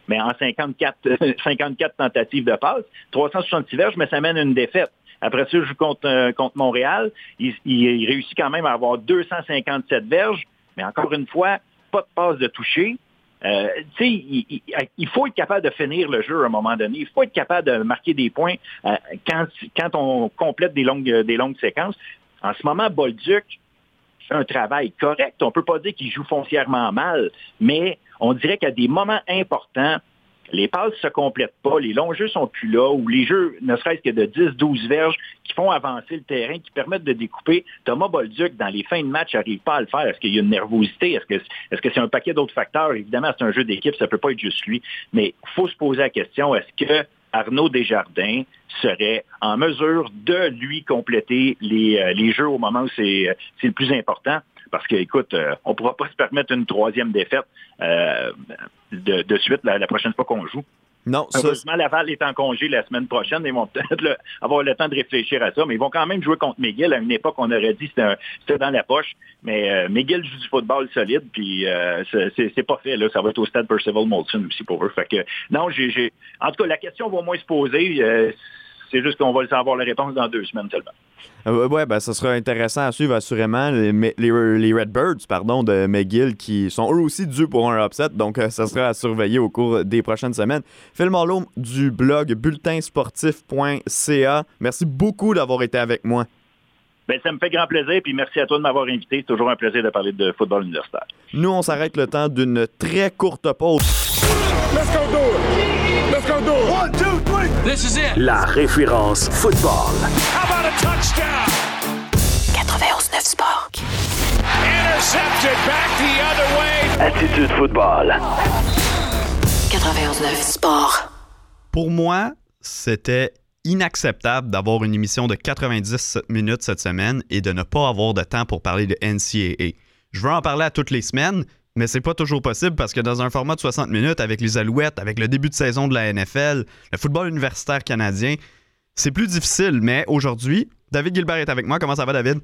mais en 54, 54 tentatives de passe, 366 verges, mais ça mène une défaite. Après ça, je joue contre, euh, Montréal. Il, réussit quand même à avoir 257 verges, mais encore une fois, pas de passe de toucher. Euh, il, il, faut être capable de finir le jeu à un moment donné. Il faut être capable de marquer des points euh, quand, quand on complète des longues, des longues séquences. En ce moment, Bolduc fait un travail correct. On ne peut pas dire qu'il joue foncièrement mal, mais on dirait qu'à des moments importants, les passes se complètent pas, les longs jeux sont plus là, ou les jeux, ne serait-ce que de 10-12 verges, qui font avancer le terrain, qui permettent de découper. Thomas Bolduc, dans les fins de match, n'arrive pas à le faire. Est-ce qu'il y a une nervosité? Est-ce que c'est un paquet d'autres facteurs? Évidemment, c'est un jeu d'équipe, ça peut pas être juste lui. Mais il faut se poser la question, est-ce que Arnaud Desjardins serait en mesure de lui compléter les, euh, les jeux au moment où c'est le plus important? Parce que, écoute, euh, on ne pourra pas se permettre une troisième défaite euh, de, suite la, prochaine fois qu'on joue. Non, Heureusement, Laval est en congé la semaine prochaine. Ils vont peut-être avoir le temps de réfléchir à ça, mais ils vont quand même jouer contre McGill. À une époque, on aurait dit que c'était dans la poche. Mais euh, McGill joue du football solide, puis c'est pas fait. Là. Ça va être au stade Percival Molson aussi pour eux. Fait que, non, j'ai, en tout cas, la question va au moins se poser. C'est juste qu'on va savoir la réponse dans deux semaines seulement. Euh, oui, ben, ça sera intéressant à suivre, assurément. Les, les, Redbirds pardon, de McGill qui sont eux aussi dus pour un upset, donc euh, ça sera à surveiller au cours des prochaines semaines. Phil Marlowe du blog bulletinsportif.ca, merci beaucoup d'avoir été avec moi. Ben, ça me fait grand plaisir, puis merci à toi de m'avoir invité. C'est toujours un plaisir de parler de football universitaire. Nous, on s'arrête le temps d'une très courte pause. Let's go do it! One, two, three! This is it! La référence football. How about a touchdown? 91-9 Sport. Intercepted back the other way. Attitude football. 91-9 Sport. Pour moi, c'était inacceptable d'avoir une émission de 90 minutes cette semaine et de ne pas avoir de temps pour parler de NCAA. Je veux en parler à toutes les semaines, mais c'est pas toujours possible parce que dans un format de 60 minutes avec les Alouettes, avec le début de saison de la NFL, le football universitaire canadien, c'est plus difficile. Mais aujourd'hui, David Gilbert est avec moi. Comment ça va, David?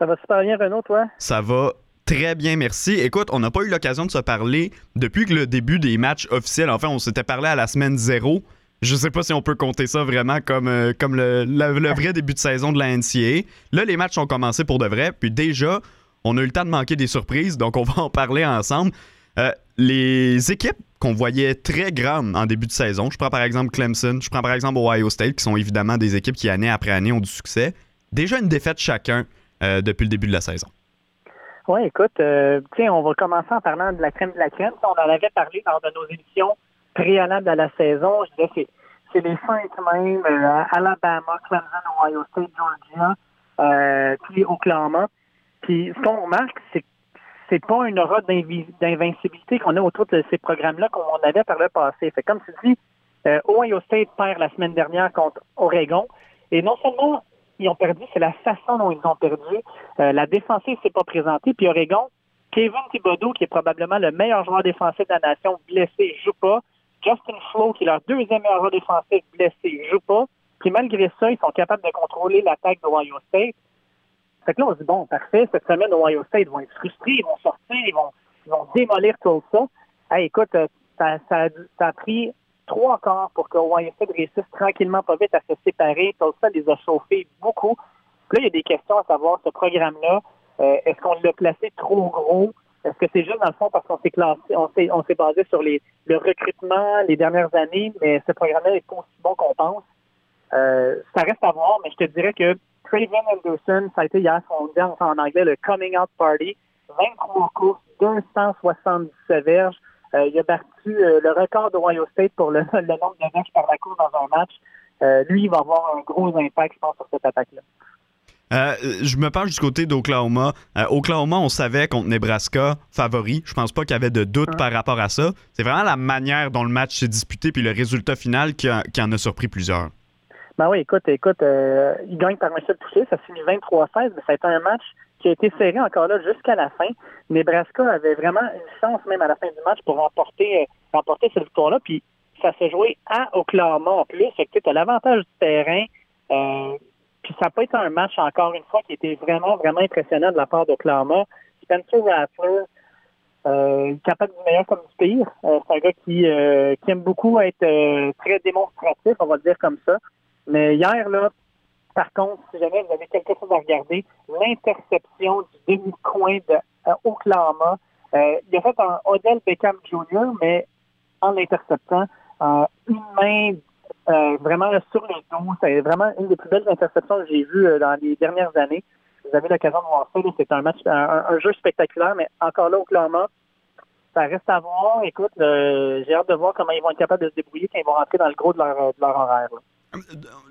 Ça va super bien, Renaud, toi? Ça va très bien, merci. Écoute, on n'a pas eu l'occasion de se parler depuis que le début des matchs officiels. Enfin, on s'était parlé à la semaine zéro. Je sais pas si on peut compter ça vraiment comme, euh, comme le, le, vrai début de saison de la NCA. Là, les matchs ont commencé pour de vrai. Puis déjà, on a eu le temps de manquer des surprises, donc on va en parler ensemble. Euh, les équipes qu'on voyait très grandes en début de saison, je prends par exemple Clemson, je prends par exemple Ohio State, qui sont évidemment des équipes qui, année après année, ont du succès. Déjà une défaite chacun euh, depuis le début de la saison. Oui, écoute, euh, on va commencer en parlant de la crème de la crème. On en avait parlé lors de nos émissions préalables à la saison. Je disais, c'est les cinq même, Alabama, Clemson, Ohio State, Georgia, puis Oklahoma. Puis ce qu'on remarque, c'est que c'est pas une aura d'invincibilité qu'on a autour de ces programmes-là qu'on avait par le passé. Fait comme tu dis, euh, Ohio State perd la semaine dernière contre Oregon. Et non seulement ils ont perdu, c'est la façon dont ils ont perdu. Euh, la défensive s'est pas présentée. Puis Oregon, Kevin Thibodeau, qui est probablement le meilleur joueur défensif de la nation, blessé, joue pas. Justin Flo, qui est leur deuxième meilleur joueur défensif, blessé, joue pas. Puis malgré ça, ils sont capables de contrôler l'attaque d'Ohio State. Fait que là, on se dit, bon, parfait, cette semaine, Ohio State vont être frustrés, ils vont sortir, ils vont, ils vont démolir tout ça. Hey, écoute, euh, ça, ça, a pris trois quarts pour que Ohio State réussisse tranquillement, pas vite, à se séparer. ça les a chauffés beaucoup. Là, il y a des questions à savoir, ce programme-là, euh, est-ce qu'on l'a placé trop gros? Est-ce que c'est juste dans le fond parce qu'on s'est classé, on s'est, basé sur le recrutement les dernières années, mais ce programme-là est pas aussi bon qu'on pense? Euh, ça reste à voir, mais je te dirais que Craven Anderson, ça a été hier son dit en anglais le coming out party. 23 courses, 277 verges. il a battu le record de Ohio State pour le, nombre de matchs par la course dans un match. lui, il va avoir un gros impact, je pense, sur cette attaque-là. Euh, je me penche du côté d'Oklahoma. Euh, Oklahoma, on savait contre Nebraska favori. Je pense pas qu'il y avait de doute par rapport à ça. C'est vraiment la manière dont le match s'est disputé puis le résultat final qui, en a surpris plusieurs. Ben oui, écoute, écoute, euh, il gagne par un seul touché. Ça finit 23-16, mais ça a été un match qui a été serré encore là jusqu'à la fin. Nebraska avait vraiment une chance même à la fin du match pour remporter, remporter cette victoire-là. Puis ça s'est joué à Oklahoma en plus. Fait que l'avantage du terrain. Puis ça n'a pas été un match, encore une fois, qui était vraiment, vraiment impressionnant de la part d'Oklahoma. Spencer Rattler, euh, capable du meilleur comme du pire. Euh, c'est un gars qui, euh, qui aime beaucoup être euh, très démonstratif, on va le dire comme ça. Mais hier, là, par contre, si jamais vous avez quelque chose à regarder, l'interception du demi-coin de Oklahoma, il a fait un Odell Beckham Jr., mais en l'interceptant, une main euh, vraiment sur le dos. C'est vraiment une des plus belles interceptions que j'ai vues euh, dans les dernières années. Vous avez l'occasion de voir ça. C'est un match, un, jeu spectaculaire, mais encore là, Oklahoma, ça reste à voir. Écoute, euh, j'ai hâte de voir comment ils vont être capables de se débrouiller quand ils vont rentrer dans le gros de leur, horaire.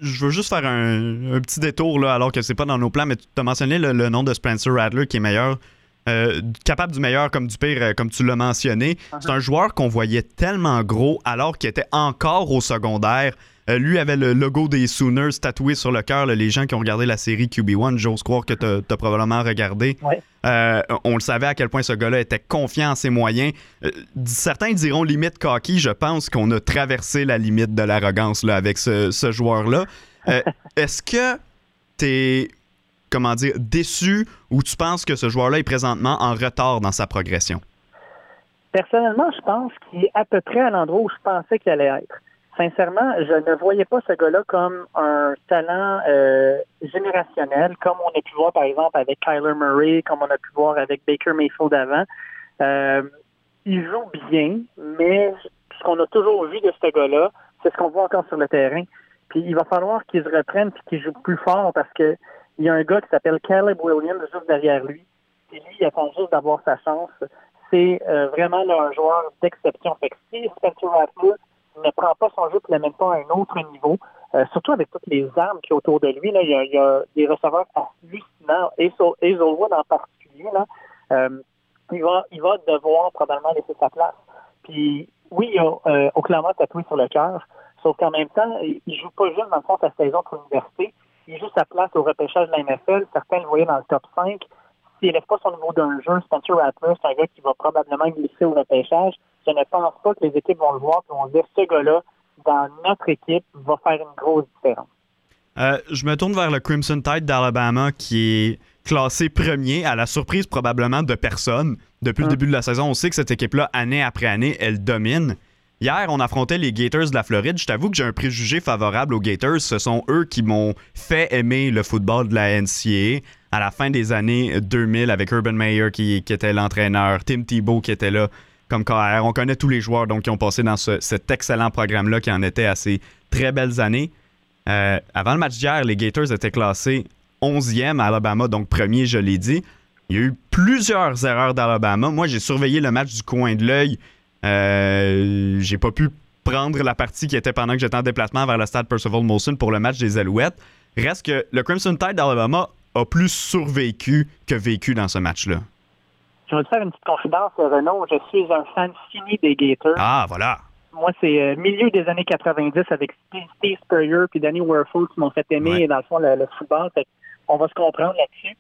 Je veux juste faire un, petit détour là, alors que c'est pas dans nos plans, mais tu as mentionné le, nom de Spencer Radler qui est meilleur. capable du meilleur comme du pire, comme tu l'as mentionné. Uh-huh. C'est un joueur qu'on voyait tellement gros alors qu'il était encore au secondaire. Euh, lui avait le logo des Sooners tatoué sur le cœur. Les gens qui ont regardé la série QB1, j'ose croire que tu as, probablement regardé. Euh, on le savait à quel point ce gars-là était confiant en ses moyens. Euh, certains diront limite cocky. Je pense qu'on a traversé la limite de l'arrogance avec ce, joueur-là. Est-ce que tu es comment dire, déçu ou tu penses que ce joueur-là est présentement en retard dans sa progression? Personnellement, je pense qu'il est à peu près à l'endroit où je pensais qu'il allait être sincèrement, je ne voyais pas ce gars-là comme un talent euh, générationnel, comme on a pu voir par exemple avec Kyler Murray, comme on a pu voir avec Baker Mayfield avant. Euh, il joue bien, mais ce qu'on a toujours vu de ce gars-là, c'est ce qu'on voit encore sur le terrain. Puis il va falloir qu'il se reprenne et qu'il joue plus fort parce que il y a un gars qui s'appelle Caleb Williams juste derrière lui. Et lui, il attend juste d'avoir sa chance. C'est euh, vraiment un joueur d'exception. Fait que si Spencer Rattler ne prend pas son jeu et ne l'amène pas à un autre niveau, euh, surtout avec toutes les armes qui autour de lui. Là, il, y a, des receveurs hallucinants, et Hazelwood en particulier. Là, euh, il, va, il va devoir probablement laisser sa place. Puis oui, il a euh, Oklahoma tatoué sur le cœur, sauf qu'en même temps, il joue pas juste dans le fond sa saison pour l'université. Il joue sa place au repêchage de la NFL. Certains le voyaient dans le top 5 s'il n'élève pas son niveau d'un jeu, Spencer Rattler, c'est un gars qui va probablement glisser au repêchage. Je ne pense pas que les équipes vont le voir et vont dire ce gars-là, dans notre équipe, va faire une grosse différence. Euh, je me tourne vers le Crimson Tide d'Alabama qui est classé premier à la surprise probablement de personne. Depuis le hum. début de la saison, on sait que cette équipe-là, année après année, elle domine. Hier, on affrontait les Gators de la Floride. Je t'avoue que j'ai un préjugé favorable aux Gators. Ce sont eux qui m'ont fait aimer le football de la NCAA à la fin des années 2000 avec Urban Meyer qui, était l'entraîneur, Tim Thibault qui était là comme KR. On connaît tous les joueurs donc, qui ont passé dans cet excellent programme-là qui en était à ces très belles années. Euh, avant le match d'hier, les Gators étaient classés 11e à Alabama, donc premier, je l'ai dit. Il y a eu plusieurs erreurs d'Alabama. Moi, j'ai surveillé le match du coin de l'œil. Euh, j'ai pas pu prendre la partie qui était pendant que j'étais en déplacement vers le stade Percival Molson pour le match des Alouettes. Reste que le Crimson Tide d'Alabama a plus survécu que vécu dans ce match-là. Je vais te faire une petite confidence, Renaud. Je suis un fan fini des Gators. Ah, voilà. Moi, c'est euh, milieu des années 90 avec Steve Spurrier puis Danny Werfel qui m'ont fait aimer, dans le fond, le, football. on va se comprendre là-dessus.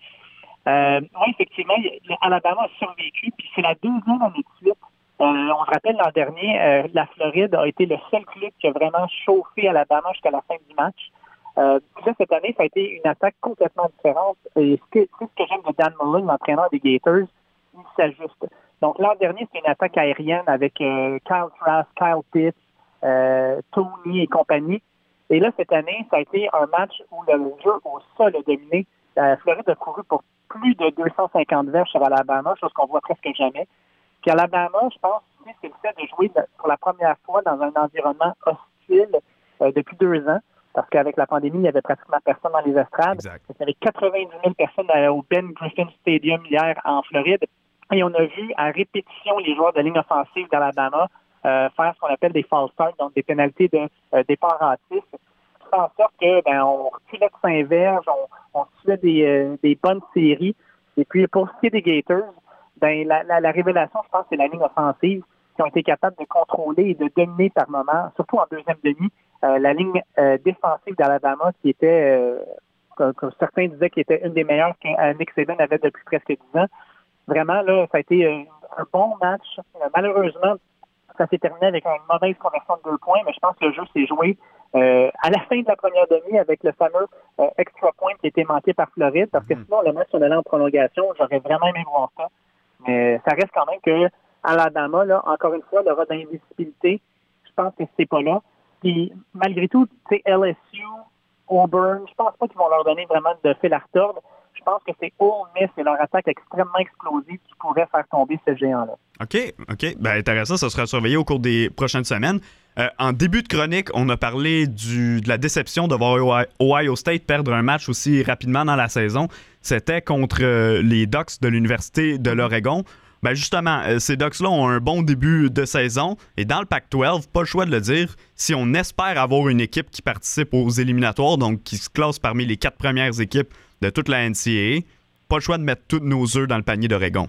Euh, oui, effectivement, Alabama a survécu, puis c'est la deuxième année de suite. Euh, on se rappelle l'an dernier, la Floride a été le seul club qui a vraiment chauffé Alabama jusqu'à la fin du match. Euh, cette année, ça a été une attaque complètement différente. Et ce que, ce que j'aime de Dan Mullen, l'entraîneur des Gators, Donc, l'an dernier, c'était une attaque aérienne avec euh, Kyle Trask, Kyle Pitts, euh, Tony et compagnie. Et là, cette année, ça a été un match où le jeu au sol a dominé. La Floride a couru pour plus de 250 verges sur Alabama, chose qu'on voit presque jamais. Puis Alabama, je pense, c'est le fait de jouer pour la première fois dans un environnement hostile euh, depuis deux ans parce qu'avec la pandémie, il n'y avait pratiquement personne dans les estrades. Il y avait 90 000 personnes au Ben Griffin Stadium hier en Floride. Et on a vu à répétition les joueurs de ligne offensive d'Alabama euh, faire ce qu'on appelle des false starts, donc des pénalités de euh, départ hâtif, fait en sorte que ben, on reculait de Saint-Verge, on, on des, euh, des bonnes séries. Et puis pour ce qui est des Gators, ben, la, la, la révélation, je pense, c'est la ligne offensive qui ont été capables de contrôler et de dominer par moment, surtout en deuxième demi, euh, la ligne euh, défensive d'Alabama qui était, euh, comme, certains disaient, qui était une des meilleures que Nick Saban avait depuis presque dix ans. Vraiment, là, ça a été un bon match. malheureusement, ça s'est terminé avec une mauvaise conversion de deux points, mais je pense que le jeu s'est joué euh, à la fin de la première demi avec le fameux euh, extra point qui a été manqué par Floride, parce que mm-hmm. sinon, le match, on allait en prolongation. J'aurais vraiment aimé voir ça. Mais ça reste quand même que Alabama, là, encore une fois, l'aura d'invisibilité. Je pense que c'est pas là. Puis, malgré tout, c'est LSU, Auburn, je pense pas qu'ils vont leur donner vraiment de fil à retordre je pense que c'est Ole Miss et leur attaque extrêmement explosive qui pourrait faire tomber ce géant-là. OK, OK. Ben, intéressant, ça sera surveillé au cours des prochaines semaines. Euh, en début de chronique, on a parlé de la déception de voir Ohio State perdre un match aussi rapidement dans la saison. C'était contre euh, les Ducks de l'Université de l'Oregon. Ben justement, euh, ces Ducks-là ont un bon début de saison et dans le Pac-12, pas le choix de le dire, si on espère avoir une équipe qui participe aux éliminatoires, donc qui se classe parmi les quatre premières équipes de toute la NCAA. Pas le choix de mettre tous nos œufs dans le panier d'Oregon.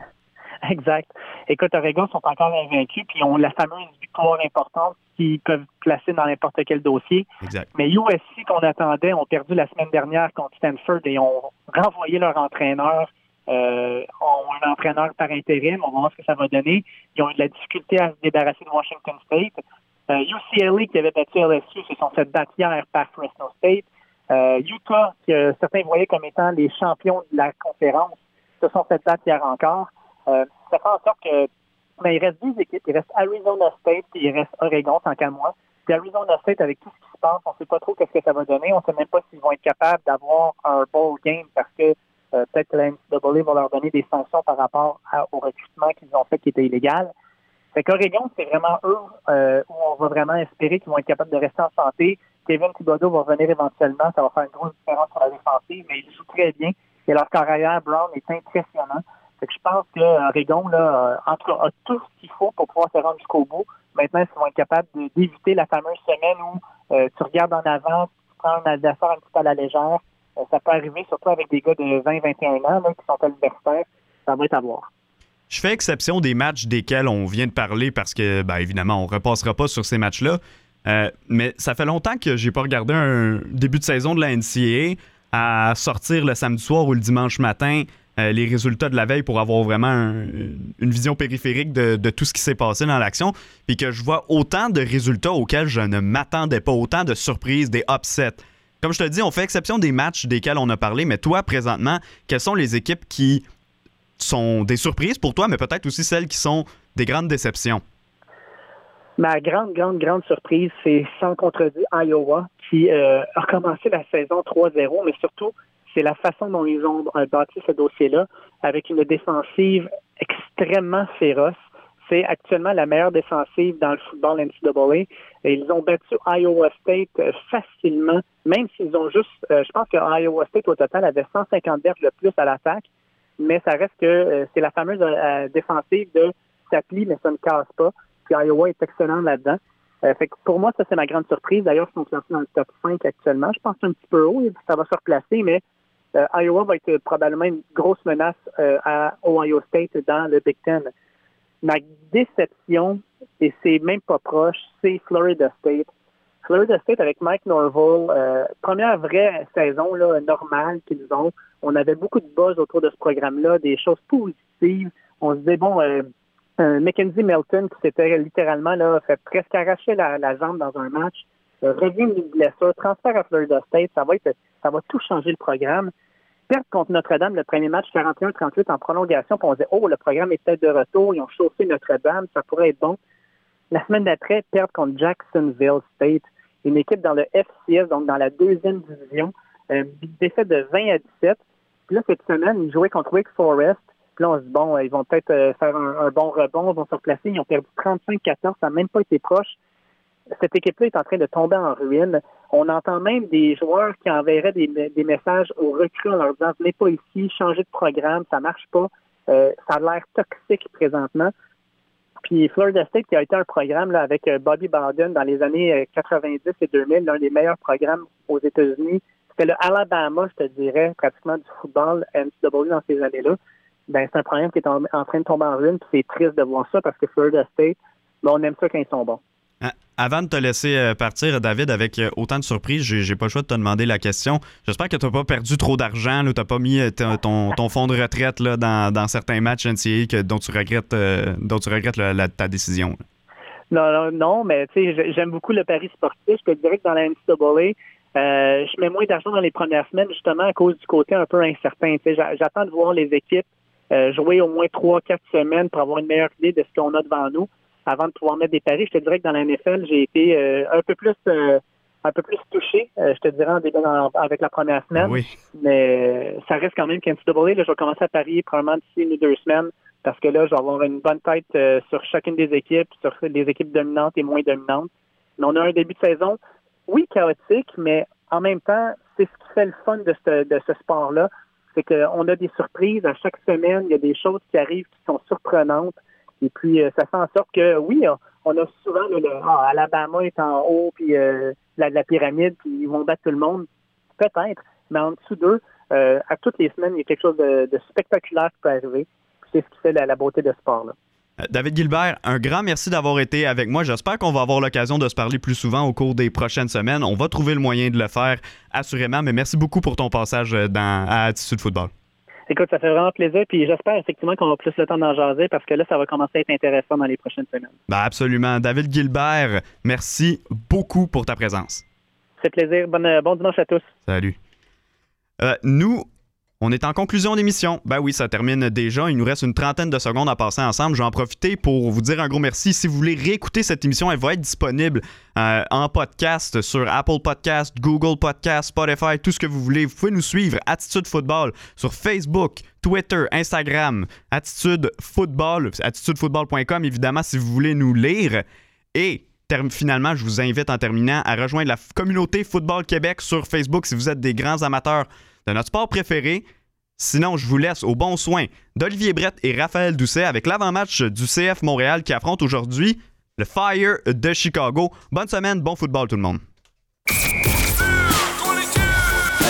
Exact. Écoute, Oregon sont encore invaincus, puis ont la fameuse victoire importante qu'ils peuvent placer dans n'importe quel dossier. Exact. Mais USC qu'on attendait ont perdu la semaine dernière contre Stanford et ont renvoyé leur entraîneur. Euh, ont un entraîneur par intérim. On va voir ce que ça va donner. Ils ont eu de la difficulté à se débarrasser de Washington State. Euh, UCLA qui avait battu LSU se sont fait battre hier par Fresno State. Euh, Utah, que certains voyaient comme étant les champions de la conférence, se sont fait battre hier encore. Euh, ça fait en sorte que mais il reste 10 équipes. Il reste Arizona State et il reste Oregon, tant qu'à moi. Puis Arizona State, avec tout ce qui se passe, on ne sait pas trop qu'est-ce que ça va donner. On ne sait même pas s'ils vont être capables d'avoir un bowl game parce que euh, peut-être que la NCAA va leur donner des sanctions par rapport au recrutement qu'ils ont fait qui était illégal. Fait qu'Oregon, c'est vraiment eux euh, où on va vraiment espérer qu'ils vont être capables de rester en santé, Kevin Thibodeau va revenir éventuellement. Ça va faire une grosse différence sur la défensive, mais il joue très bien. Et leur carrière, Brown, est impressionnant. Je pense que Oregon, là, en tout cas, a tout ce qu'il faut pour pouvoir se rendre jusqu'au bout. Maintenant, ils vont être capables d'éviter la fameuse semaine où euh, tu regardes en avant, tu prends un adversaire un petit peu à la légère. Euh, ça peut arriver, surtout avec des gars de 20-21 ans là, qui sont à l'universitaire. Ça va être à voir. Je fais exception des matchs desquels on vient de parler parce que, ben, évidemment, on ne repassera pas sur ces matchs-là. Euh, mais ça fait longtemps que j'ai pas regardé un début de saison de la NCAA à sortir le samedi soir ou le dimanche matin euh, les résultats de la veille pour avoir vraiment une vision périphérique de, tout ce qui s'est passé dans l'action, puis que je vois autant de résultats auxquels je ne m'attendais pas, autant de surprises, des upsets. Comme je te dis, on fait exception des matchs desquels on a parlé, mais toi, présentement, quelles sont les équipes qui sont des surprises pour toi, mais peut-être aussi celles qui sont des grandes déceptions? Ma grande, grande, grande surprise, c'est sans contredit Iowa qui euh, a commencé la saison 3-0, mais surtout, c'est la façon dont ils ont euh, bâti ce dossier-là avec une défensive extrêmement féroce. C'est actuellement la meilleure défensive dans le football NCAA. Et ils ont battu Iowa State euh, facilement, même s'ils ont juste, je pense que Iowa State au total avait 150 verges de plus à l'attaque, mais ça reste que c'est la fameuse défensive de s'applique, mais ça ne casse pas. Puis Iowa est excellent là-dedans. Euh, fait que pour moi, ça, c'est ma grande surprise. D'ailleurs, ils sont classés dans le top 5 actuellement. Je pense un petit peu haut, ça va se replacer, mais euh, Iowa va être probablement une grosse menace euh, à Ohio State dans le Big Ten. Ma déception, et c'est même pas proche, c'est Florida State. Florida State avec Mike Norville, première vraie saison normale qu'ils ont. On avait beaucoup de buzz autour de ce programme-là, des choses positives. On se disait, bon, euh, Mackenzie Melton qui s'était littéralement là, fait presque arracher la, jambe dans un match, euh, revient d'une blessure, transfert à Florida State, ça va être, ça va tout changer le programme. Perdre contre Notre-Dame le premier match 41-38 en prolongation, puis on disait oh le programme est peut-être de retour, ils ont chauffé Notre-Dame, ça pourrait être bon. La semaine d'après, perdre contre Jacksonville State, une équipe dans le FCS, donc dans la deuxième division, euh, défaite de 20 à 17. Puis là, cette semaine, ils jouaient contre Wake Forest. On se dit, bon, ils vont peut-être euh, faire un, bon rebond, ils vont se replacer. Ils ont perdu 35-14, ça n'a même pas été proche. Cette équipe-là est en train de tomber en ruine. On entend même des joueurs qui enverraient des, messages aux recrues en leur disant, venez pas ici, changez de programme, ça marche pas. ça a l'air toxique présentement. Puis Florida State, qui a été un programme avec Bobby Bowden dans les années 90 et 2000, l'un des meilleurs programmes aux États-Unis. C'était le Alabama, je te dirais, pratiquement du football NCAA dans ces années-là. Ben, c'est un programme qui est en, train de tomber en ruine. Puis c'est triste de voir ça parce que Florida State, ben, on aime ça quand ils sont bons. Ah, avant de te laisser euh, partir, David, avec euh, autant de surprises, j'ai pas le choix de te demander la question. J'espère que tu n'as pas perdu trop d'argent, tu n'as pas mis euh, ton, ton, fonds de retraite là, dans, dans certains matchs NCAA que, dont tu regrettes, dont tu regrettes ta décision. Non, non, non, mais j'aime beaucoup le pari sportif. Je te dirais que dans la NCAA, je mets moins d'argent dans les premières semaines justement à cause du côté un peu incertain. J'attends de voir les équipes jouer au moins trois, quatre semaines pour avoir une meilleure idée de ce qu'on a devant nous avant de pouvoir mettre des paris. Je te dirais que dans la NFL, j'ai été euh, un peu plus euh, un peu plus touché, euh, je te dirais, en début avec la première semaine. Oui. Mais ça reste quand même qu'un Là, je vais commencer à parier probablement d'ici une ou deux semaines parce que là, je vais avoir une bonne tête sur chacune des équipes, sur les équipes dominantes et moins dominantes. Mais on a un début de saison, oui, chaotique, mais en même temps, c'est ce qui fait le fun de ce, de ce sport-là. C'est qu'on a des surprises à chaque semaine. Il y a des choses qui arrivent qui sont surprenantes. Et puis, euh, ça fait en sorte que, oui, on a souvent le, ah, Alabama est en haut, puis euh, la, pyramide, puis ils vont battre tout le monde. Peut-être, mais en dessous d'eux, euh, à toutes les semaines, il y a quelque chose de, spectaculaire qui peut arriver. C'est ce qui fait la, beauté de ce sport-là. David Gilbert, un grand merci d'avoir été avec moi. J'espère qu'on va avoir l'occasion de se parler plus souvent au cours des prochaines semaines. On va trouver le moyen de le faire, assurément, mais merci beaucoup pour ton passage dans, à Attitude Football. Écoute, ça fait vraiment plaisir. Puis j'espère effectivement qu'on va plus le temps d'en jaser parce que là, ça va commencer à être intéressant dans les prochaines semaines. Ben absolument. David Gilbert, merci beaucoup pour ta présence. C'est plaisir. Bonne, bon dimanche à tous. Salut. Euh, nous, on est en conclusion d'émission. Ben oui, ça termine déjà. Il nous reste une trentaine de secondes à passer ensemble. Je vais en profiter pour vous dire un gros merci. Si vous voulez réécouter cette émission, elle va être disponible euh, en podcast sur Apple Podcast, Google Podcast, Spotify, tout ce que vous voulez. Vous pouvez nous suivre, Attitude Football, sur Facebook, Twitter, Instagram, Attitude Football, attitudefootball.com, évidemment, si vous voulez nous lire. Et finalement, je vous invite en terminant à rejoindre la communauté Football Québec sur Facebook si vous êtes des grands amateurs de notre sport préféré. Sinon, je vous laisse au bon soin d'Olivier Brett et Raphaël Doucet avec l'avant-match du CF Montréal qui affronte aujourd'hui le Fire de Chicago. Bonne semaine, bon football tout le monde.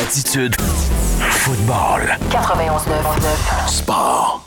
Attitude Football 91.9 Sport